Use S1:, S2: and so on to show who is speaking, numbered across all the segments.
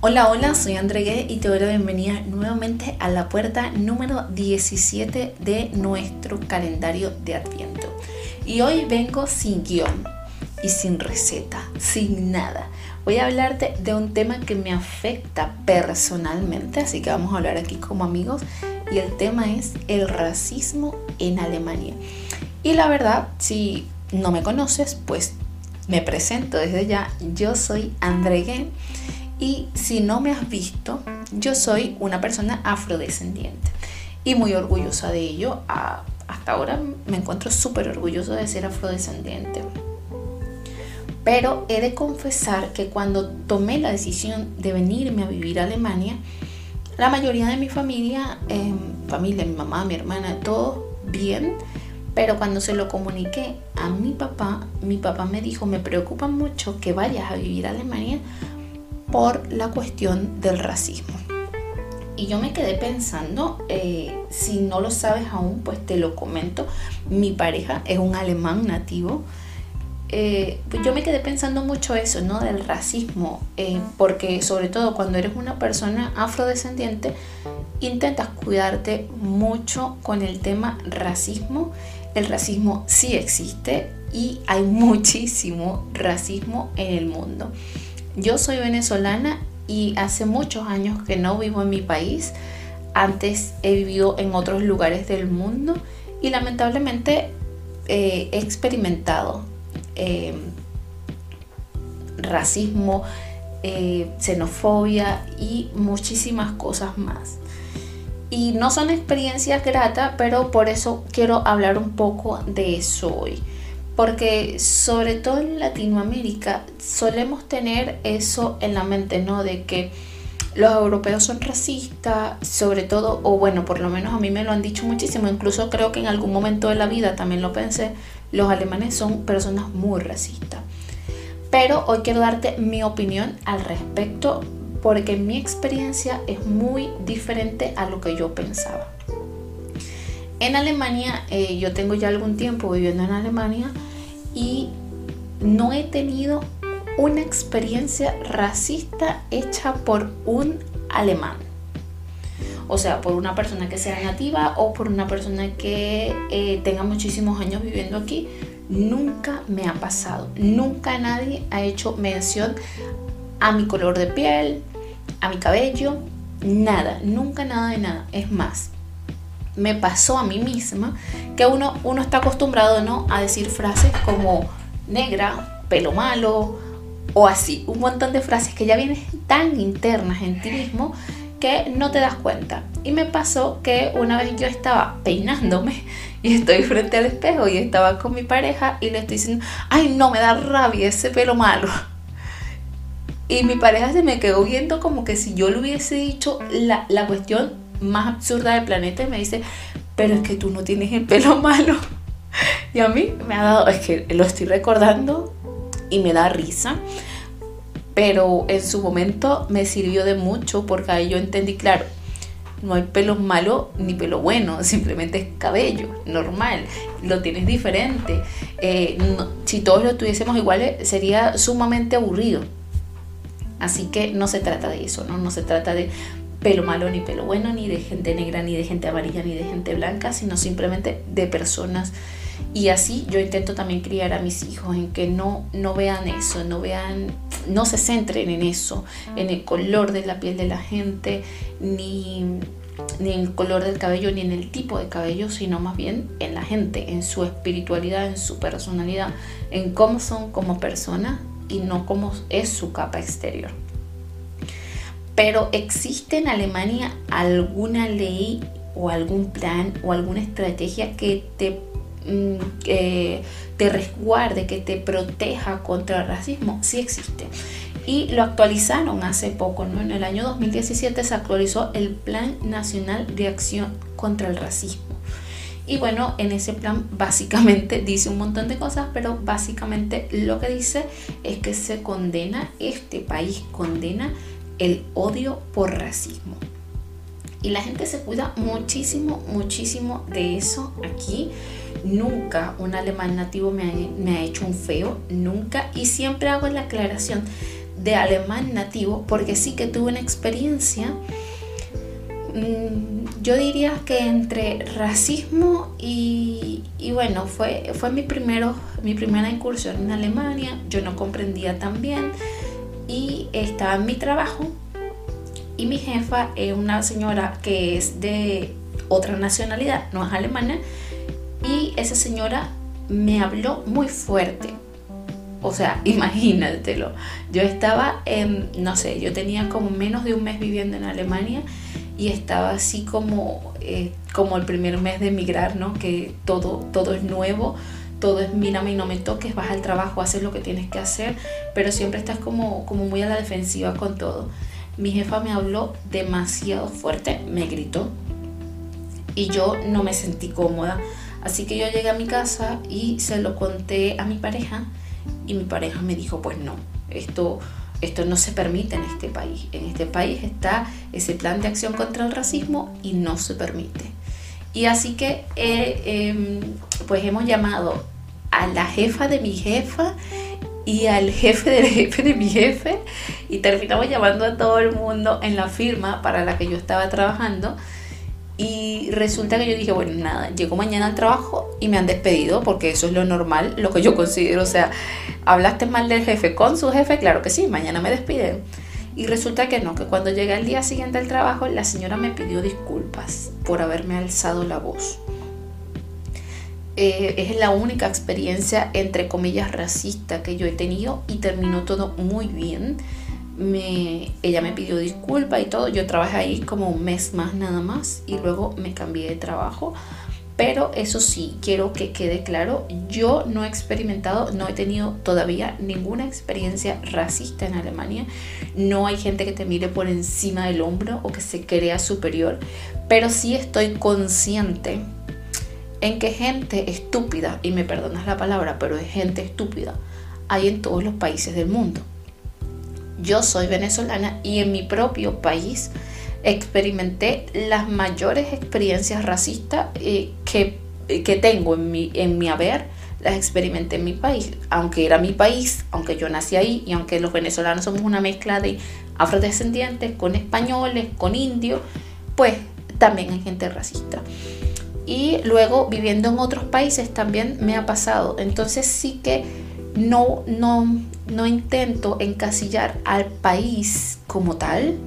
S1: Hola, hola, soy André y te doy la bienvenida nuevamente a la puerta número 17 de nuestro calendario de Adviento. Y hoy vengo sin guion y sin receta, sin nada. Voy a hablarte de un tema que me afecta personalmente, así que vamos a hablar aquí como amigos. Y el tema es el racismo en Alemania. Y la verdad, si no me conoces, pues me presento desde ya. Yo soy André y si no me has visto, yo soy una persona afrodescendiente y muy orgullosa de ello. hasta ahora me encuentro súper orgulloso de ser afrodescendiente. Pero he de confesar que cuando tomé la decisión de venirme a vivir a Alemania, la mayoría de mi familia, eh, familia, mi mamá, mi hermana, todo bien, pero cuando se lo comuniqué a mi papá, mi papá me dijo, me preocupa mucho que vayas a vivir a Alemania por la cuestión del racismo. Y yo me quedé pensando, eh, si no lo sabes aún, pues te lo comento. Mi pareja es un alemán nativo. Eh, pues yo me quedé pensando mucho eso, ¿no? Del racismo, eh, porque sobre todo cuando eres una persona afrodescendiente, intentas cuidarte mucho con el tema racismo. El racismo sí existe y hay muchísimo racismo en el mundo. Yo soy venezolana y hace muchos años que no vivo en mi país. Antes he vivido en otros lugares del mundo y lamentablemente eh, he experimentado eh, racismo, eh, xenofobia y muchísimas cosas más. Y no son experiencias gratas, pero por eso quiero hablar un poco de eso hoy porque sobre todo en Latinoamérica solemos tener eso en la mente, ¿no? De que los europeos son racistas, sobre todo, o bueno, por lo menos a mí me lo han dicho muchísimo, incluso creo que en algún momento de la vida también lo pensé, los alemanes son personas muy racistas. Pero hoy quiero darte mi opinión al respecto porque mi experiencia es muy diferente a lo que yo pensaba. En Alemania, eh, yo tengo ya algún tiempo viviendo en Alemania y no he tenido una experiencia racista hecha por un alemán. O sea, por una persona que sea nativa o por una persona que eh, tenga muchísimos años viviendo aquí. Nunca me ha pasado. Nunca nadie ha hecho mención a mi color de piel, a mi cabello. Nada. Nunca nada de nada. Es más, me pasó a mí misma que uno, uno está acostumbrado ¿no? a decir frases como negra, pelo malo o así, un montón de frases que ya vienen tan internas en ti mismo que no te das cuenta. Y me pasó que una vez yo estaba peinándome y estoy frente al espejo y estaba con mi pareja y le estoy diciendo, ay no, me da rabia ese pelo malo. Y mi pareja se me quedó viendo como que si yo le hubiese dicho la, la cuestión más absurda del planeta y me dice, pero es que tú no tienes el pelo malo. Y a mí me ha dado, es que lo estoy recordando y me da risa, pero en su momento me sirvió de mucho porque ahí yo entendí, claro, no hay pelo malo ni pelo bueno, simplemente es cabello, normal, lo tienes diferente. Eh, si todos lo tuviésemos iguales sería sumamente aburrido. Así que no se trata de eso, ¿no? No se trata de pelo malo ni pelo bueno, ni de gente negra, ni de gente amarilla, ni de gente blanca, sino simplemente de personas. Y así yo intento también criar a mis hijos en que no, no vean eso, no vean, no se centren en eso, en el color de la piel de la gente, ni, ni en el color del cabello, ni en el tipo de cabello, sino más bien en la gente, en su espiritualidad, en su personalidad, en cómo son como personas y no cómo es su capa exterior. Pero ¿existe en Alemania alguna ley o algún plan o alguna estrategia que te, mm, te resguarde, que te proteja contra el racismo? Sí existe. Y lo actualizaron hace poco, ¿no? En el año 2017 se actualizó el Plan Nacional de Acción contra el Racismo. Y bueno, en ese plan básicamente dice un montón de cosas, pero básicamente lo que dice es que se condena, este país condena el odio por racismo. Y la gente se cuida muchísimo, muchísimo de eso aquí. Nunca un alemán nativo me ha, hecho un feo, nunca. Y siempre hago la aclaración de alemán nativo, porque sí que tuve una experiencia, mm, yo diría que entre racismo y, bueno, fue, fue mi, primero, mi primera incursión en Alemania, yo no comprendía tan bien y estaba en mi trabajo y mi jefa es una señora que es de otra nacionalidad, no es alemana, y esa señora me habló muy fuerte. O sea, imagínatelo. Yo estaba, en, no sé, yo tenía como menos de un mes viviendo en Alemania y estaba así como, eh, como el primer mes de emigrar, ¿no? Que todo, todo es nuevo, todo es mírame y no me toques, vas al trabajo, haces lo que tienes que hacer, pero siempre estás como, como muy a la defensiva con todo. Mi jefa me habló demasiado fuerte, me gritó y yo no me sentí cómoda. Así que yo llegué a mi casa y se lo conté a mi pareja y mi pareja me dijo, pues no, esto, esto no se permite en este país. En este país está ese plan de acción contra el racismo y no se permite. Y así que eh, em, pues hemos llamado a la jefa de mi jefa y al jefe del jefe de mi jefe y terminamos llamando a todo el mundo en la firma para la que yo estaba trabajando y resulta que yo dije, bueno, nada, llego mañana al trabajo y me han despedido porque eso es lo normal, lo que yo considero. O sea, hablaste mal del jefe con su jefe, claro que sí, mañana me despiden. Y resulta que no, que cuando llegué al día siguiente al trabajo, la señora me pidió disculpas por haberme alzado la voz. Eh, es la única experiencia, entre comillas, racista que yo he tenido y terminó todo muy bien ella me pidió disculpas y todo. Yo trabajé ahí como un mes más nada más y luego me cambié de trabajo. Pero eso sí, quiero que quede claro, yo no he experimentado, no he tenido todavía ninguna experiencia racista en Alemania. No hay gente que te mire por encima del hombro o que se crea superior, pero sí estoy consciente en que gente estúpida, y me perdonas la palabra, pero es gente estúpida, hay en todos los países del mundo yo soy venezolana y en mi propio país experimenté las mayores experiencias racistas eh, que, que, tengo en mi, en mi haber, las experimenté en mi país. Aunque era mi país, aunque yo nací ahí y aunque los venezolanos somos una mezcla de afrodescendientes con españoles, con indios, pues también hay gente racista. Y luego viviendo en otros países también me ha pasado. Entonces sí que no, no, no intento encasillar al país como tal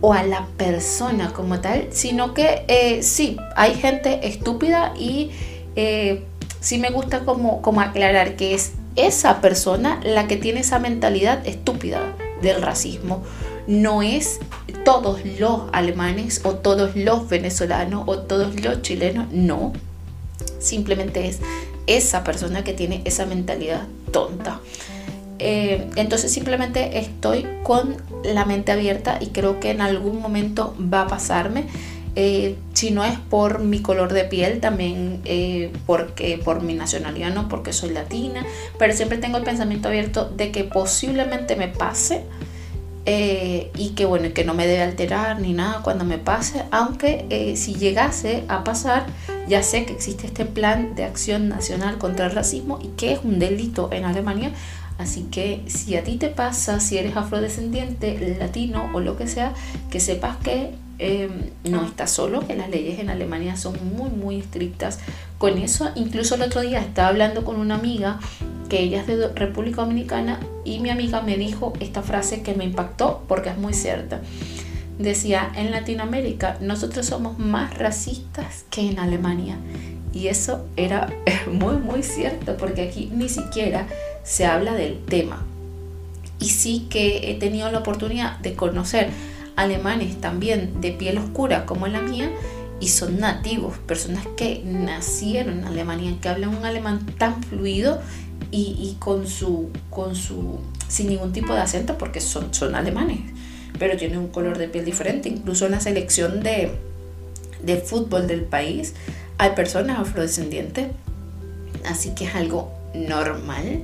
S1: o a la persona como tal, sino que eh, sí, hay gente estúpida y eh, sí me gusta como, como aclarar que es esa persona la que tiene esa mentalidad estúpida del racismo. No es todos los alemanes o todos los venezolanos o todos los chilenos, no. Simplemente es esa persona que tiene esa mentalidad tonta. Eh, entonces simplemente estoy con la mente abierta y creo que en algún momento va a pasarme. Eh, si no es por mi color de piel, también eh, porque por mi nacionalidad, no porque soy latina, pero siempre tengo el pensamiento abierto de que posiblemente me pase y que bueno, que no me debe alterar ni nada cuando me pase, aunque si llegase a pasar, ya sé que existe este plan de acción nacional contra el racismo y que es un delito en Alemania, Así que si a ti te pasa, si eres afrodescendiente, latino o lo que sea, que sepas que em, no estás solo, que las leyes en Alemania son muy, muy estrictas con eso. Incluso el otro día estaba hablando con una amiga que ella es de República Dominicana y mi amiga me dijo esta frase que me impactó porque es muy cierta. Decía, en Latinoamérica nosotros somos más racistas que en Alemania. Y eso era muy, muy cierto porque aquí ni siquiera se habla del tema. Y sí que he tenido la oportunidad de conocer alemanes también de piel oscura como la mía y son nativos, personas que nacieron en Alemania, que hablan un alemán tan fluido y, con, su, con su, sin ningún tipo de acento porque son, son alemanes, pero tienen un color de piel diferente. Incluso en la selección de, de fútbol del país hay personas afrodescendientes, así que es algo normal.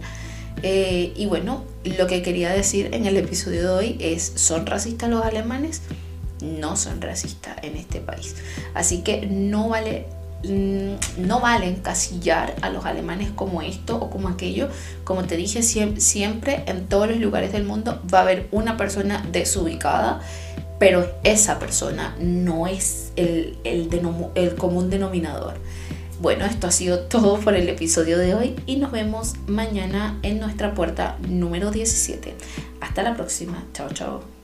S1: Eh, y bueno, lo que quería decir en el episodio de hoy es, ¿son racistas los alemanes? No son racistas en este país. Así que no vale no vale encasillar a los alemanes como esto o como aquello. Como te dije, siempre en todos los lugares del mundo va a haber una persona desubicada, pero esa persona no es el, el común denominador. Bueno, esto ha sido todo por el episodio de hoy y nos vemos mañana en nuestra puerta número 17. Hasta la próxima. Chao, chao.